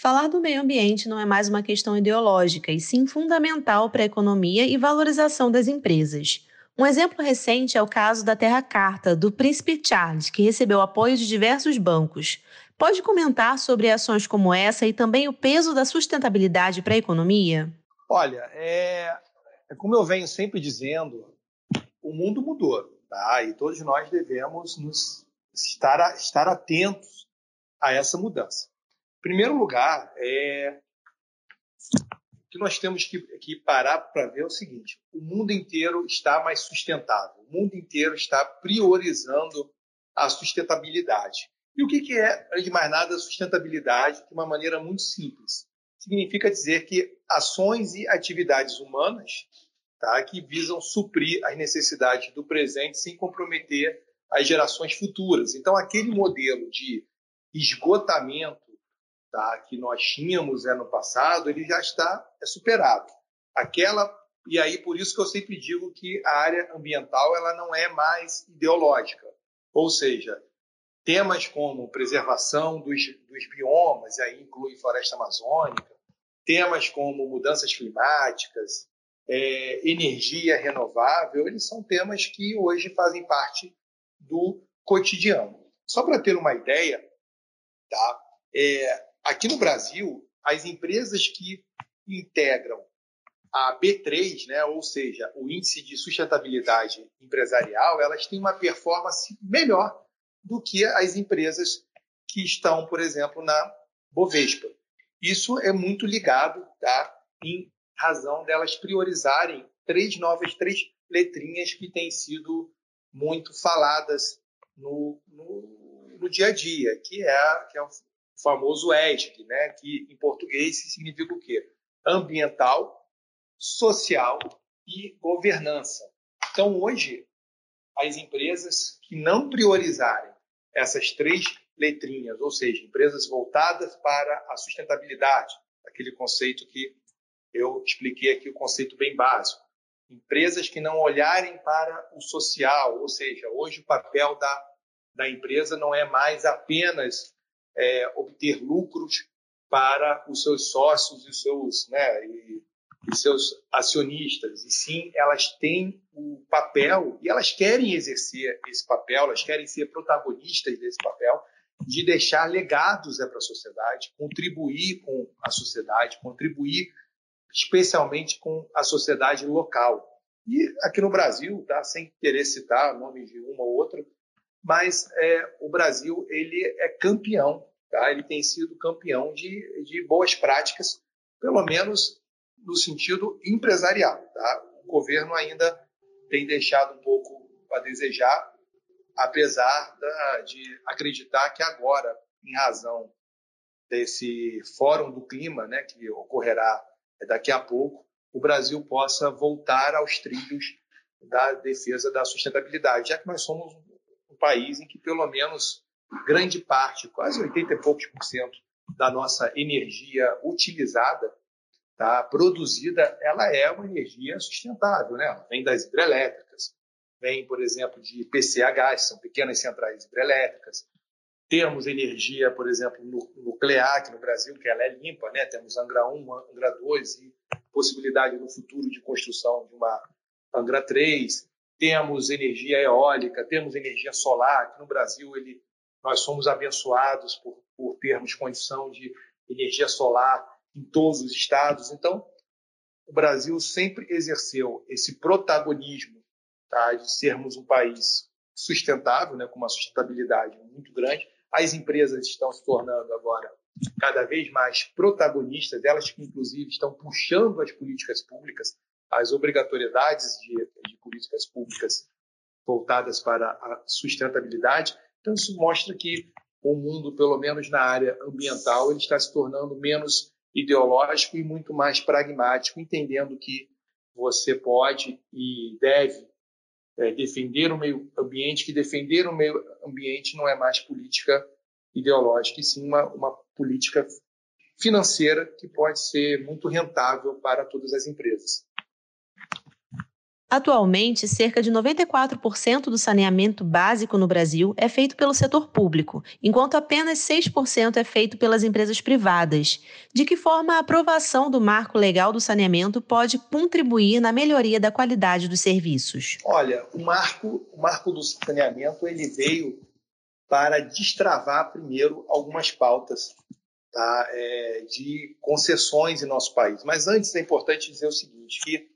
Falar do meio ambiente não é mais uma questão ideológica, e sim fundamental para a economia e valorização das empresas. Um exemplo recente é o caso da Terra Carta, do Príncipe Charles, que recebeu apoio de diversos bancos. Pode comentar sobre ações como essa e também o peso da sustentabilidade para a economia? Olha, é, é como eu venho sempre dizendo, o mundo mudou, tá? E todos nós devemos nos estar, estar atentos a essa mudança. Primeiro lugar, é que nós temos que, que parar para ver é o seguinte: o mundo inteiro está mais sustentável, o mundo inteiro está priorizando a sustentabilidade. E o que, que é, antes de mais nada, sustentabilidade de uma maneira muito simples? Significa dizer que ações e atividades humanas tá, que visam suprir as necessidades do presente sem comprometer as gerações futuras. Então, aquele modelo de esgotamento tá, que nós tínhamos é, no passado, ele já está é superado. Aquela e aí por isso que eu sempre digo que a área ambiental ela não é mais ideológica, ou seja, temas como preservação dos, dos biomas, e aí inclui floresta amazônica, temas como mudanças climáticas, é, energia renovável, eles são temas que hoje fazem parte do cotidiano. Só para ter uma ideia, tá? É, aqui no Brasil, as empresas que integram a B3, né, ou seja, o índice de sustentabilidade empresarial, elas têm uma performance melhor do que as empresas que estão, por exemplo, na Bovespa. Isso é muito ligado, tá, em razão delas priorizarem três novas, três letrinhas que têm sido muito faladas no, no, no dia a dia, que é, que é famoso ESG, né? que em português significa o quê? Ambiental, social e governança. Então, hoje, as empresas que não priorizarem essas três letrinhas, ou seja, empresas voltadas para a sustentabilidade, aquele conceito que eu expliquei aqui, o conceito bem básico. Empresas que não olharem para o social, ou seja, hoje o papel da, da empresa não é mais apenas é, obter lucros para os seus sócios e os seus, né, e, e seus acionistas, e sim elas têm o papel e elas querem exercer esse papel, elas querem ser protagonistas desse papel de deixar legados é, para a sociedade, contribuir com a sociedade, contribuir especialmente com a sociedade local. E aqui no Brasil, tá, sem querer citar nomes de uma ou outra, mas é, o Brasil ele é campeão, tá? ele tem sido campeão de, de boas práticas, pelo menos no sentido empresarial. Tá? O governo ainda tem deixado um pouco a desejar, apesar da, de acreditar que agora, em razão desse Fórum do Clima, né, que ocorrerá daqui a pouco, o Brasil possa voltar aos trilhos da defesa da sustentabilidade, já que nós somos país em que pelo menos grande parte, quase 80 e poucos por cento da nossa energia utilizada, tá, produzida, ela é uma energia sustentável, né? Ela vem das hidrelétricas, vem, por exemplo, de PCH, que são pequenas centrais hidrelétricas. Temos energia, por exemplo, nuclear aqui no Brasil, que ela é limpa, né? Temos Angra 1, Angra 2 e possibilidade no futuro de construção de uma Angra 3 temos energia eólica, temos energia solar. Aqui no Brasil, ele, nós somos abençoados por, por termos condição de energia solar em todos os estados. Então, o Brasil sempre exerceu esse protagonismo tá, de sermos um país sustentável, né, com uma sustentabilidade muito grande. As empresas estão se tornando agora cada vez mais protagonistas, elas que inclusive estão puxando as políticas públicas as obrigatoriedades de, de políticas públicas voltadas para a sustentabilidade. Então, isso mostra que o mundo, pelo menos na área ambiental, ele está se tornando menos ideológico e muito mais pragmático, entendendo que você pode e deve é, defender o meio ambiente, que defender o meio ambiente não é mais política ideológica, e sim uma, uma política financeira que pode ser muito rentável para todas as empresas. Atualmente, cerca de 94% do saneamento básico no Brasil é feito pelo setor público, enquanto apenas 6% é feito pelas empresas privadas. De que forma a aprovação do marco legal do saneamento pode contribuir na melhoria da qualidade dos serviços? Olha, o marco, o marco do saneamento ele veio para destravar primeiro algumas pautas tá, é, de concessões em nosso país. Mas antes é importante dizer o seguinte, que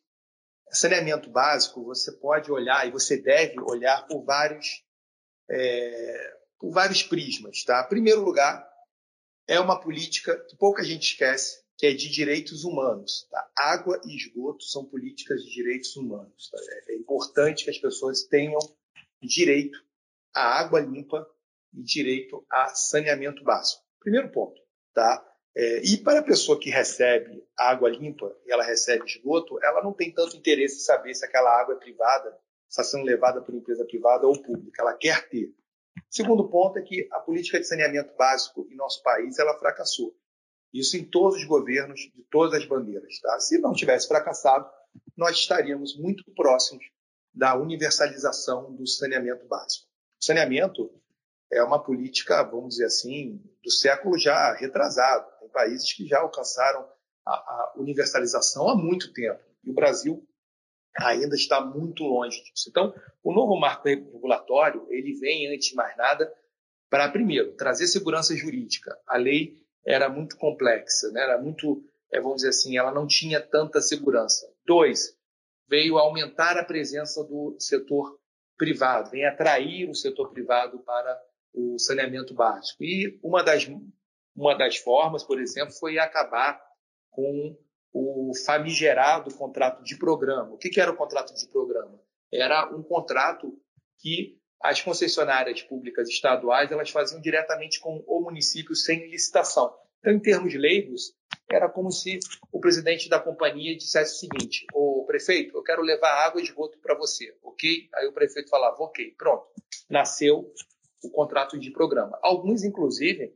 saneamento básico, você pode olhar e você deve olhar por vários, é, por vários prismas. Tá? Em primeiro lugar, é uma política que pouca gente esquece, que é de direitos humanos. Tá? Água e esgoto são políticas de direitos humanos. Tá? É importante que as pessoas tenham direito à água limpa e direito a saneamento básico. Primeiro ponto. Tá? É, e para a pessoa que recebe água limpa e ela recebe esgoto, ela não tem tanto interesse em saber se aquela água é privada, está sendo levada por empresa privada ou pública. Ela quer ter. Segundo ponto é que a política de saneamento básico em nosso país ela fracassou. Isso em todos os governos, de todas as bandeiras. Tá? Se não tivesse fracassado, nós estaríamos muito próximos da universalização do saneamento básico. O saneamento é uma política, vamos dizer assim, do século já retrasado. Países que já alcançaram a, a universalização há muito tempo. E o Brasil ainda está muito longe disso. Então, o novo marco regulatório, ele vem, antes de mais nada, para, primeiro, trazer segurança jurídica. A lei era muito complexa, né? era muito, é, vamos dizer assim, ela não tinha tanta segurança. Dois, veio aumentar a presença do setor privado, vem atrair o setor privado para o saneamento básico. E uma das, uma das formas, por exemplo, foi acabar com o famigerado contrato de programa. O que, era o contrato de programa? Era um contrato que as concessionárias públicas estaduais elas faziam diretamente com o município sem licitação. Então, em termos leigos, era como se o presidente da companhia dissesse o seguinte: o prefeito, eu quero levar água e esgoto para você, ok? Aí o prefeito falava, ok, pronto. Nasceu o contrato de programa. Alguns, inclusive,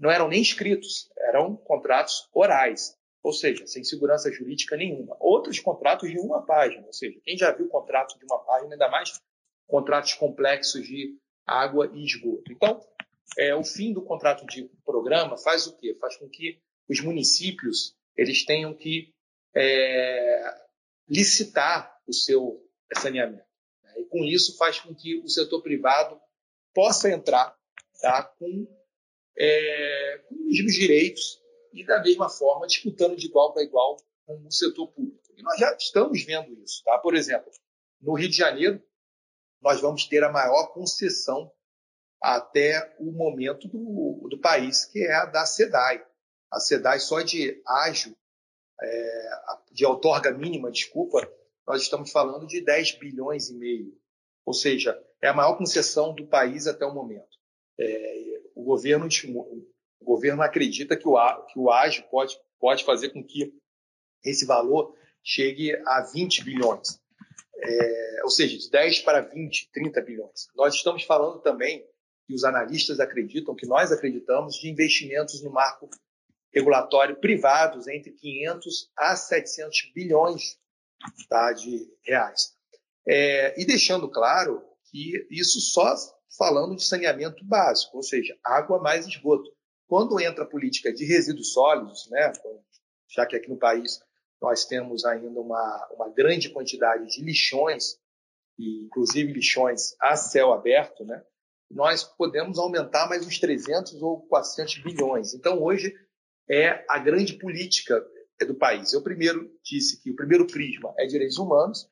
não eram nem escritos, eram contratos orais, ou seja, sem segurança jurídica nenhuma. Outros contratos de uma página, ou seja, quem já viu contrato de uma página, ainda mais contratos complexos de água e esgoto. Então, é, o fim do contrato de programa faz o quê? Faz com que os municípios eles tenham que é, licitar o seu saneamento. Né? E com isso faz com que o setor privado possa entrar tá, com, é, com os mesmos direitos e da mesma forma disputando de igual para igual com o setor público. E nós já estamos vendo isso. Tá? Por exemplo, no Rio de Janeiro, nós vamos ter a maior concessão até o momento do, do país, que é a da SEDAI. A SEDAI só de ágio, é, de outorga mínima, desculpa, nós estamos falando de 10 bilhões e meio. Ou seja, é a maior concessão do país até o momento. É, o, governo, o governo acredita que o, que o ágio pode, pode fazer com que esse valor chegue a 20 bilhões. É, ou seja, de 10 para 20, 30 bilhões. Nós estamos falando também que os analistas acreditam, que nós acreditamos, de investimentos no marco regulatório privados entre 500 a 700 bilhões tá, de reais. É, e deixando claro que isso só falando de saneamento básico, ou seja, água mais esgoto. Quando entra a política de resíduos sólidos, né, já que aqui no país nós temos ainda uma, uma grande quantidade de lixões, e inclusive lixões a céu aberto, né, nós podemos aumentar mais uns 300 ou 400 bilhões. Então, hoje, é a grande política do país. Eu primeiro disse que o primeiro prisma é direitos humanos,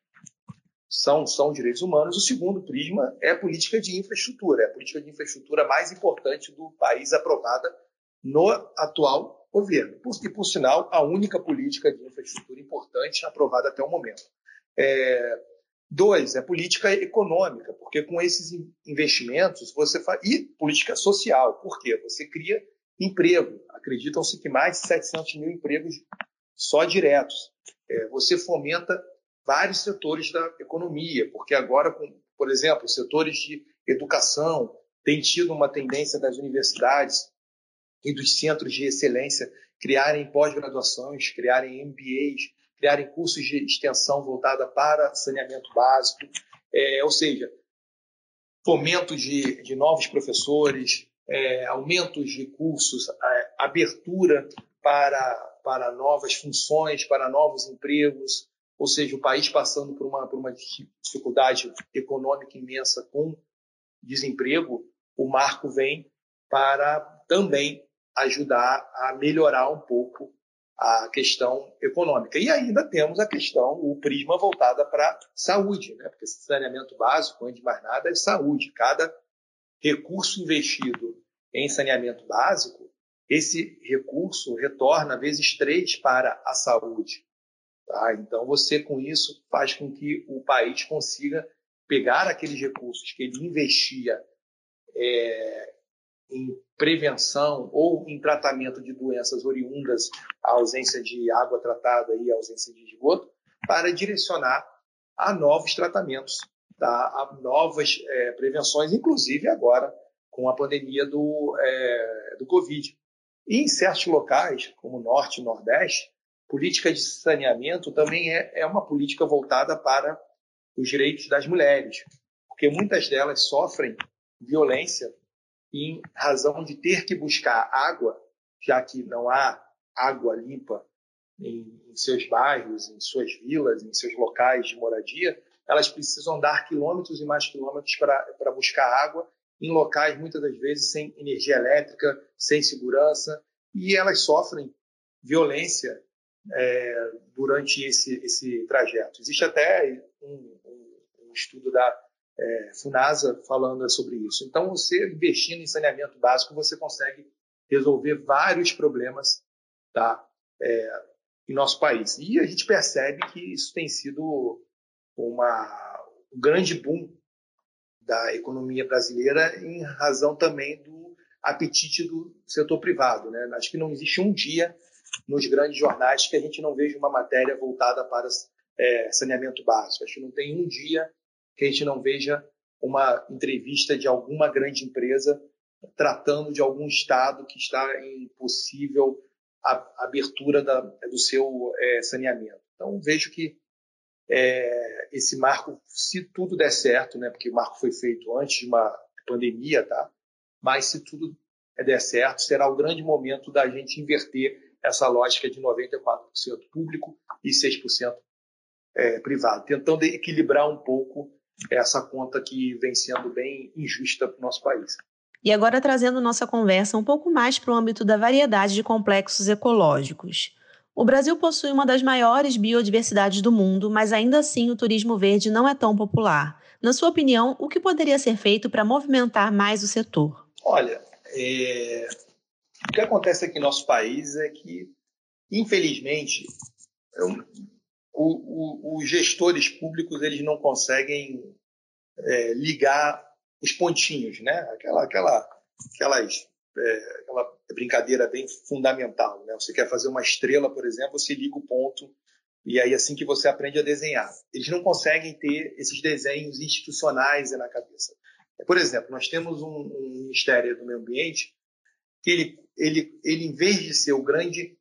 são, são direitos humanos. O segundo prisma é a política de infraestrutura, é a política de infraestrutura mais importante do país aprovada no atual governo. E, por sinal, a única política de infraestrutura importante aprovada até o momento. É, dois, é política econômica, porque com esses investimentos você faz. E política social, por quê? Você cria emprego. Acreditam-se que mais de 700 mil empregos só diretos. É, você fomenta vários setores da economia, porque agora, por exemplo, setores de educação tem tido uma tendência das universidades e dos centros de excelência criarem pós-graduações, criarem MBAs, criarem cursos de extensão voltada para saneamento básico, é, ou seja, fomento de, de novos professores, é, aumentos de cursos, é, abertura para, para novas funções, para novos empregos, ou seja, o país passando por uma, por uma dificuldade econômica imensa com desemprego, o marco vem para também ajudar a melhorar um pouco a questão econômica. E ainda temos a questão, o prisma voltada para saúde, né? porque saneamento básico, antes de mais nada, é saúde. Cada recurso investido em saneamento básico, esse recurso retorna vezes três para a saúde. Tá? Então, você, com isso, faz com que o país consiga pegar aqueles recursos que ele investia é, em prevenção ou em tratamento de doenças oriundas à ausência de água tratada e à ausência de esgoto, para direcionar a novos tratamentos, tá? a novas é, prevenções, inclusive agora com a pandemia do, é, do Covid. E em certos locais, como Norte e Nordeste, política de saneamento também é, é uma política voltada para os direitos das mulheres, porque muitas delas sofrem violência em razão de ter que buscar água, já que não há água limpa em, em seus bairros, em suas vilas, em seus locais de moradia, elas precisam andar quilômetros e mais quilômetros para buscar água em locais muitas das vezes sem energia elétrica, sem segurança, e elas sofrem violência é, durante esse, esse trajeto. Existe até um, um, um estudo da é, Funasa falando sobre isso. Então, você investindo em saneamento básico, você consegue resolver vários problemas tá, é, em nosso país. E a gente percebe que isso tem sido uma, um grande boom da economia brasileira em razão também do apetite do setor privado. Né? Acho que não existe um dia nos grandes jornais que a gente não veja uma matéria voltada para é, saneamento básico. Acho que não tem um dia que a gente não veja uma entrevista de alguma grande empresa tratando de algum estado que está em possível abertura da, do seu é, saneamento. Então, vejo que é, esse marco, se tudo der certo, né, porque o marco foi feito antes de uma pandemia, tá? mas se tudo der certo, será o grande momento da gente inverter essa lógica de 94% público e 6% é, privado, tentando equilibrar um pouco essa conta que vem sendo bem injusta para o nosso país. E agora trazendo nossa conversa um pouco mais para o âmbito da variedade de complexos ecológicos. O Brasil possui uma das maiores biodiversidades do mundo, mas ainda assim o turismo verde não é tão popular. Na sua opinião, o que poderia ser feito para movimentar mais o setor? Olha, é... o que acontece aqui no nosso país é que, infelizmente, o, o, os gestores públicos eles não conseguem é, ligar os pontinhos, né? Aquela, aquela, aquelas, é, aquela brincadeira bem fundamental, né? Você quer fazer uma estrela, por exemplo, você liga o ponto e aí assim que você aprende a desenhar. Eles não conseguem ter esses desenhos institucionais na cabeça. Por exemplo, nós temos um, um Ministério do Meio Ambiente que ele, ele, ele, em vez de ser o grande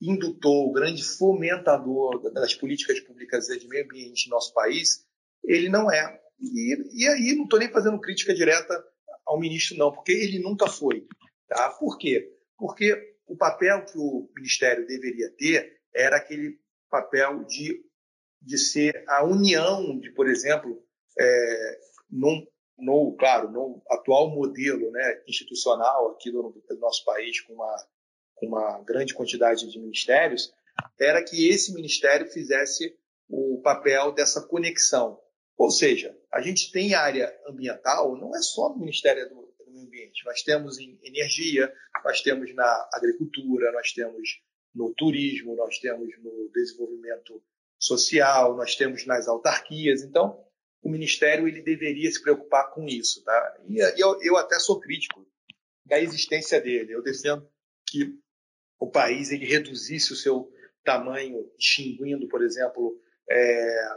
indutor, o grande fomentador das políticas públicas de meio ambiente no nosso país, ele não é. E, e aí não estou nem fazendo crítica direta ao ministro, não, porque ele nunca foi. Tá? Por quê? Porque o papel que o ministério deveria ter era aquele papel de, de ser a união de, por exemplo, é, num, no, claro, no atual modelo né, institucional aqui do, do nosso país, com uma com uma grande quantidade de ministérios, era que esse ministério fizesse o papel dessa conexão. Ou seja, a gente tem área ambiental, não é só no Ministério do, do Meio Ambiente, nós temos em energia, nós temos na agricultura, nós temos no turismo, nós temos no desenvolvimento social, nós temos nas autarquias. Então, o Ministério ele deveria se preocupar com isso. Tá? E eu, eu até sou crítico da existência dele. Eu defendo que o país ele reduzisse o seu tamanho, extinguindo, por exemplo, é,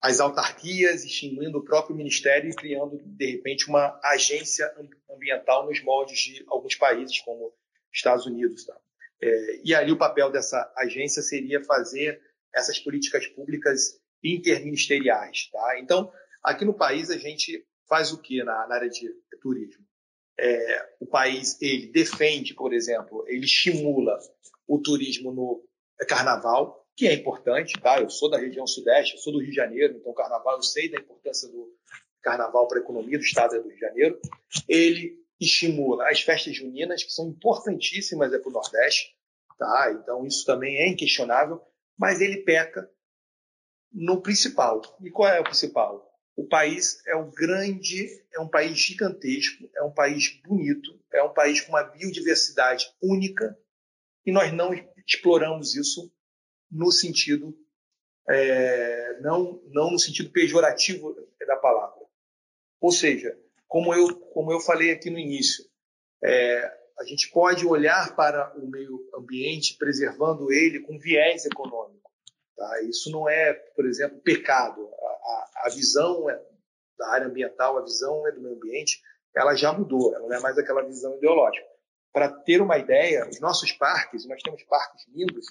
as autarquias, extinguindo o próprio ministério e criando, de repente, uma agência ambiental nos moldes de alguns países, como Estados Unidos. Tá? É, e ali o papel dessa agência seria fazer essas políticas públicas interministeriais. Tá? Então, aqui no país, a gente faz o que na, na área de turismo? É, o país ele defende, por exemplo, ele estimula o turismo no carnaval, que é importante, tá? Eu sou da região sudeste, sou do Rio de Janeiro, então carnaval eu sei da importância do carnaval para a economia do estado do Rio de Janeiro. Ele estimula as festas juninas, que são importantíssimas é para o Nordeste, tá? Então isso também é inquestionável, mas ele peca no principal. E qual é o principal? O país é um grande, é um país gigantesco, é um país bonito, é um país com uma biodiversidade única e nós não exploramos isso no sentido é, não não no sentido pejorativo da palavra. Ou seja, como eu como eu falei aqui no início, é, a gente pode olhar para o meio ambiente preservando ele com viés econômico. Tá? Isso não é, por exemplo, pecado. A, a, a visão é, da área ambiental, a visão é do meio ambiente, ela já mudou. Ela não é mais aquela visão ideológica. Para ter uma ideia, os nossos parques, nós temos parques lindos,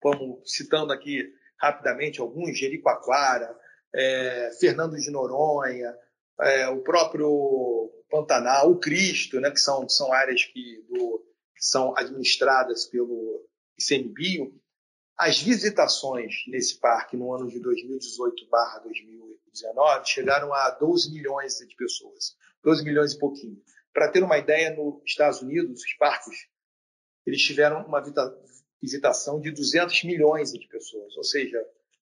como citando aqui rapidamente alguns, Jericoacoara, é, Fernando de Noronha, é, o próprio Pantanal, o Cristo, né, que são, são áreas que, do, que são administradas pelo ICMBio, as visitações nesse parque no ano de 2018/2019 chegaram a 12 milhões de pessoas, 12 milhões e pouquinho. Para ter uma ideia, nos Estados Unidos, os parques eles tiveram uma visitação de 200 milhões de pessoas, ou seja,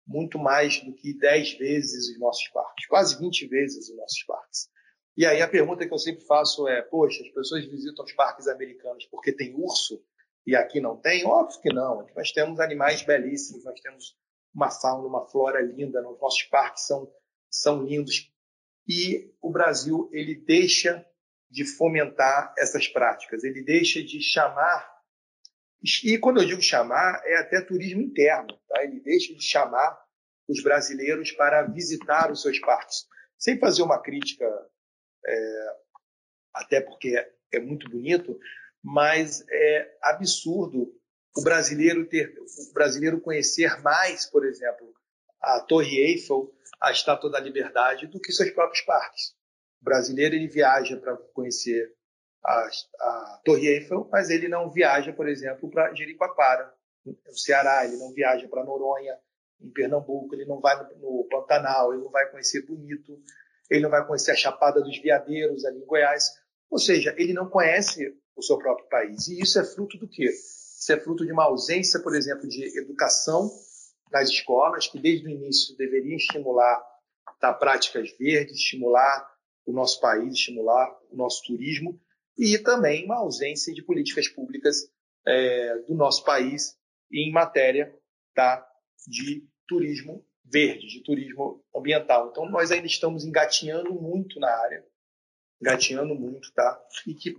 muito mais do que 10 vezes os nossos parques, quase 20 vezes os nossos parques. E aí a pergunta que eu sempre faço é: poxa, as pessoas visitam os parques americanos porque tem urso e aqui não tem? Óbvio que não. Nós temos animais belíssimos, nós temos uma fauna, uma flora linda, os nossos parques são, são lindos. E o Brasil ele deixa de fomentar essas práticas, ele deixa de chamar. E quando eu digo chamar, é até turismo interno, tá? ele deixa de chamar os brasileiros para visitar os seus parques. Sem fazer uma crítica é, até porque é muito bonito, mas é absurdo o brasileiro ter, o brasileiro conhecer mais, por exemplo, a Torre Eiffel, a Estátua da Liberdade, do que seus próprios parques. O brasileiro ele viaja para conhecer a, a, Torre Eiffel, mas ele não viaja, por exemplo, para Jericoacoara, no Ceará, ele não viaja para Noronha, em Pernambuco, ele não vai no, Pantanal, ele não vai conhecer Bonito, ele não vai conhecer a Chapada dos Veadeiros ali em Goiás. Ou seja, ele não conhece o seu próprio país. E isso é fruto do quê? Isso é fruto de uma ausência, por exemplo, de educação nas escolas, que desde o início deveriam estimular tá, práticas verdes, estimular o nosso país, estimular o nosso turismo, e também uma ausência de políticas públicas é, do nosso país em matéria tá, de turismo verde, de turismo ambiental. Então, nós ainda estamos engatinhando muito na área, engatinhando muito, tá? E que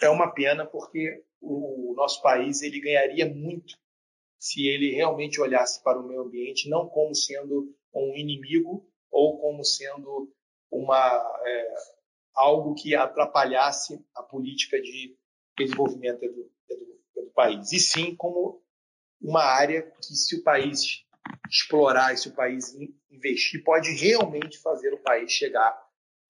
é uma pena porque o nosso país ele ganharia muito se ele realmente olhasse para o meio ambiente não como sendo um inimigo ou como sendo uma é, algo que atrapalhasse a política de desenvolvimento do, do, do país, e sim como uma área que se o país explorar, e se o país investir, pode realmente fazer o país chegar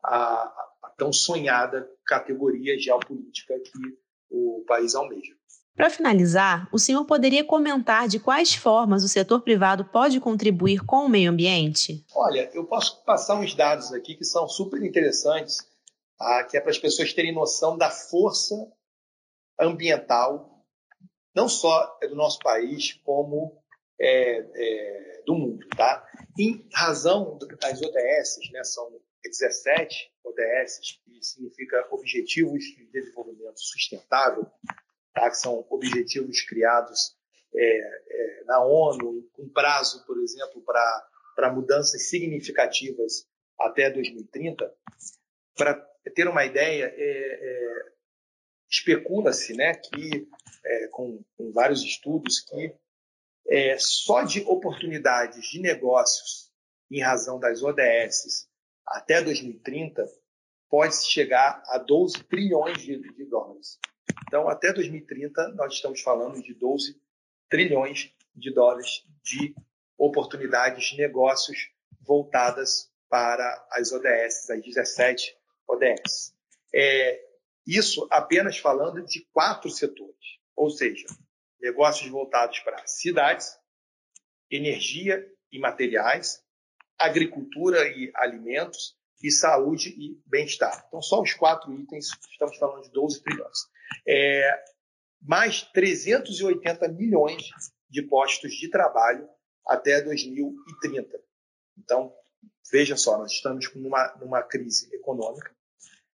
à, à tão sonhada categoria geopolítica que o país almeja. Para finalizar, o senhor poderia comentar de quais formas o setor privado pode contribuir com o meio ambiente? Olha, eu posso passar uns dados aqui que são super interessantes, tá? que é para as pessoas terem noção da força ambiental, não só do nosso país, como é, é, do mundo. Tá? Em razão das ODS, né, são 17 ODS, que significa Objetivos de Desenvolvimento Sustentável, tá? que são objetivos criados é, é na ONU, com prazo, por exemplo, para mudanças significativas até 2030. Para ter uma ideia, é, é, especula-se né, que, com, com vários estudos, que é, só de oportunidades de negócios em razão das ODS até 2030 pode chegar a 12 trilhões de, de, dólares. Então, até 2030, nós estamos falando de 12 trilhões de dólares de oportunidades de negócios voltadas para as ODS, as 17 ODS. É, isso apenas falando de quatro setores, ou seja, negócios voltados para cidades, energia e materiais, agricultura e alimentos e saúde e bem-estar. Então, só os quatro itens, estamos falando de 12 trilhões. É, mais 380 milhões de postos de trabalho até 2030. Então, veja só, nós estamos numa, numa crise econômica,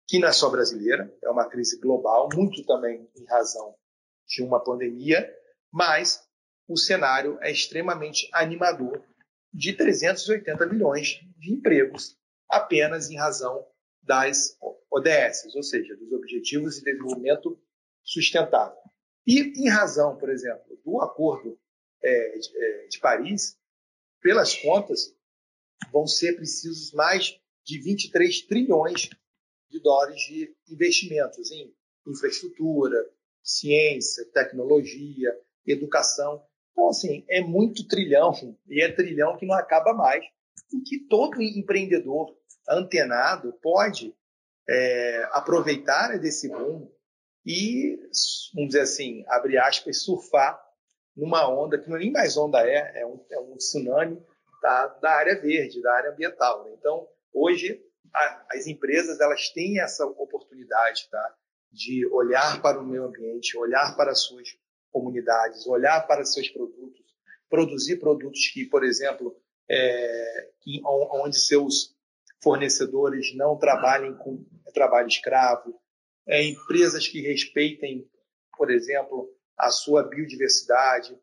que não é só brasileira, é uma crise global, muito também em razão de uma pandemia, mas o cenário é extremamente animador de 380 milhões de empregos apenas em razão das ODS, ou seja, dos Objetivos de Desenvolvimento Sustentável. E em razão, por exemplo, do Acordo é, de, é, de Paris, pelas contas, vão ser precisos mais de 23 trilhões de dólares de investimentos em infraestrutura, ciência, tecnologia, educação. Então, assim, é muito trilhão, e é trilhão que não acaba mais, e que todo empreendedor antenado pode é, aproveitar desse boom e, vamos dizer assim, abre aspas, surfar numa onda que não é nem mais onda é, é um, é um tsunami da, da área verde, da área ambiental. Né? Então, hoje, a, as empresas elas têm essa oportunidade tá? de olhar para o meio ambiente, olhar para as suas comunidades, olhar para seus produtos, produzir produtos que, por exemplo, é, onde seus fornecedores não trabalhem com trabalho escravo, é, empresas que respeitem, por exemplo, a sua biodiversidade,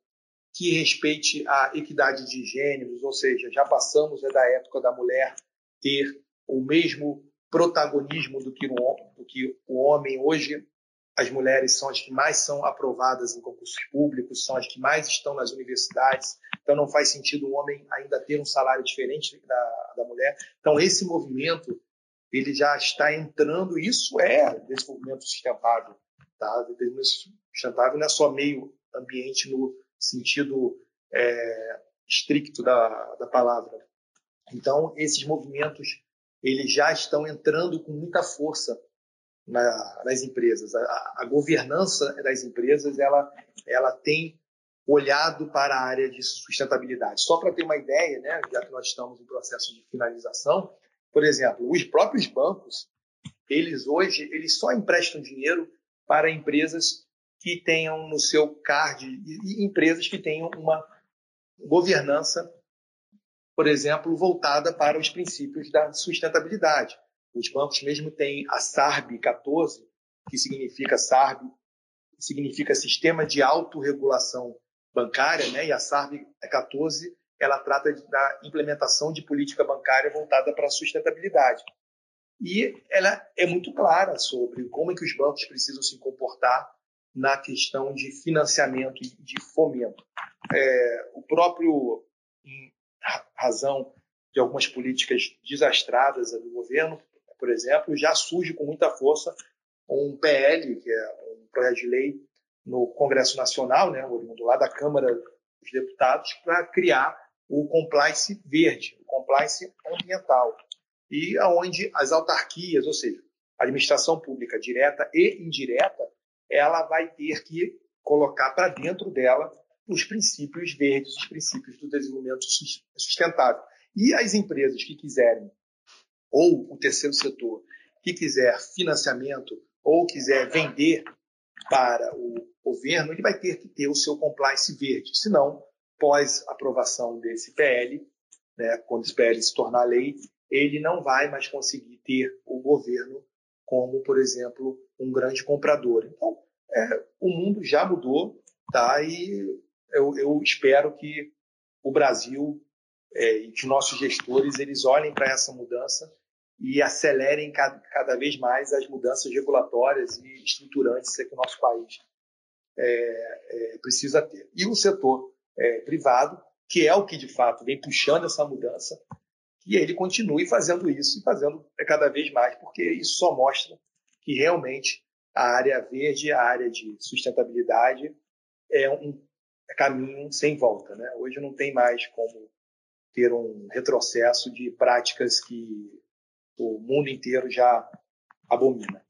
que respeite a equidade de gêneros, ou seja, já passamos é da época da mulher ter o mesmo protagonismo do que, o, do que o homem. Hoje, as mulheres são as que mais são aprovadas em concursos públicos, são as que mais estão nas universidades. Então, não faz sentido o homem ainda ter um salário diferente da, da mulher. Então, esse movimento ele já está entrando. Isso é desenvolvimento sustentável. Tá? Desenvolvimento sustentável não é só meio ambiente no sentido é, estricto da, da palavra. Então, esses movimentos eles já estão entrando com muita força na, nas empresas. A, a, governança das empresas ela, ela tem olhado para a área de sustentabilidade. Só para ter uma ideia, né, já que nós estamos em processo de finalização, por exemplo, os próprios bancos, eles hoje eles só emprestam dinheiro para empresas que tenham no seu card e empresas que tenham uma governança, por exemplo, voltada para os princípios da sustentabilidade. Os bancos mesmo têm a SARB 14, que significa SARB, significa Sistema de Autorregulação Bancária, né? e a SARB 14 ela trata da implementação de política bancária voltada para a sustentabilidade. E ela é muito clara sobre como é que os bancos precisam se comportar na questão de financiamento e de fomento. É, o próprio, em razão de algumas políticas desastradas do governo, por exemplo, já surge com muita força um PL, que é um projeto de lei no Congresso Nacional, né, oriundo lá da Câmara dos Deputados, para criar o compliance verde, o compliance ambiental, e aonde as autarquias, ou seja, a administração pública direta e indireta, ela vai ter que colocar para dentro dela os princípios verdes, os princípios do desenvolvimento sustentável. E as empresas que quiserem ou o terceiro setor que quiser financiamento ou quiser vender para o governo, ele vai ter que ter o seu compliance verde. Senão, pós aprovação desse PL, né, quando esse PL se tornar lei, ele não vai mais conseguir ter o governo como, por exemplo, um grande comprador. Então, é, o mundo já mudou, tá? E eu, eu espero que o Brasil é, e que nossos gestores eles olhem para essa mudança e acelerem cada, vez mais as mudanças regulatórias e estruturantes que o nosso país é, é, precisa ter. E o setor é, privado, que é o que de fato vem puxando essa mudança, que ele continue fazendo isso e fazendo cada vez mais, porque isso só mostra que realmente a área verde, a área de sustentabilidade, é um caminho sem volta. Né? Hoje não tem mais como ter um retrocesso de práticas que o mundo inteiro já abomina.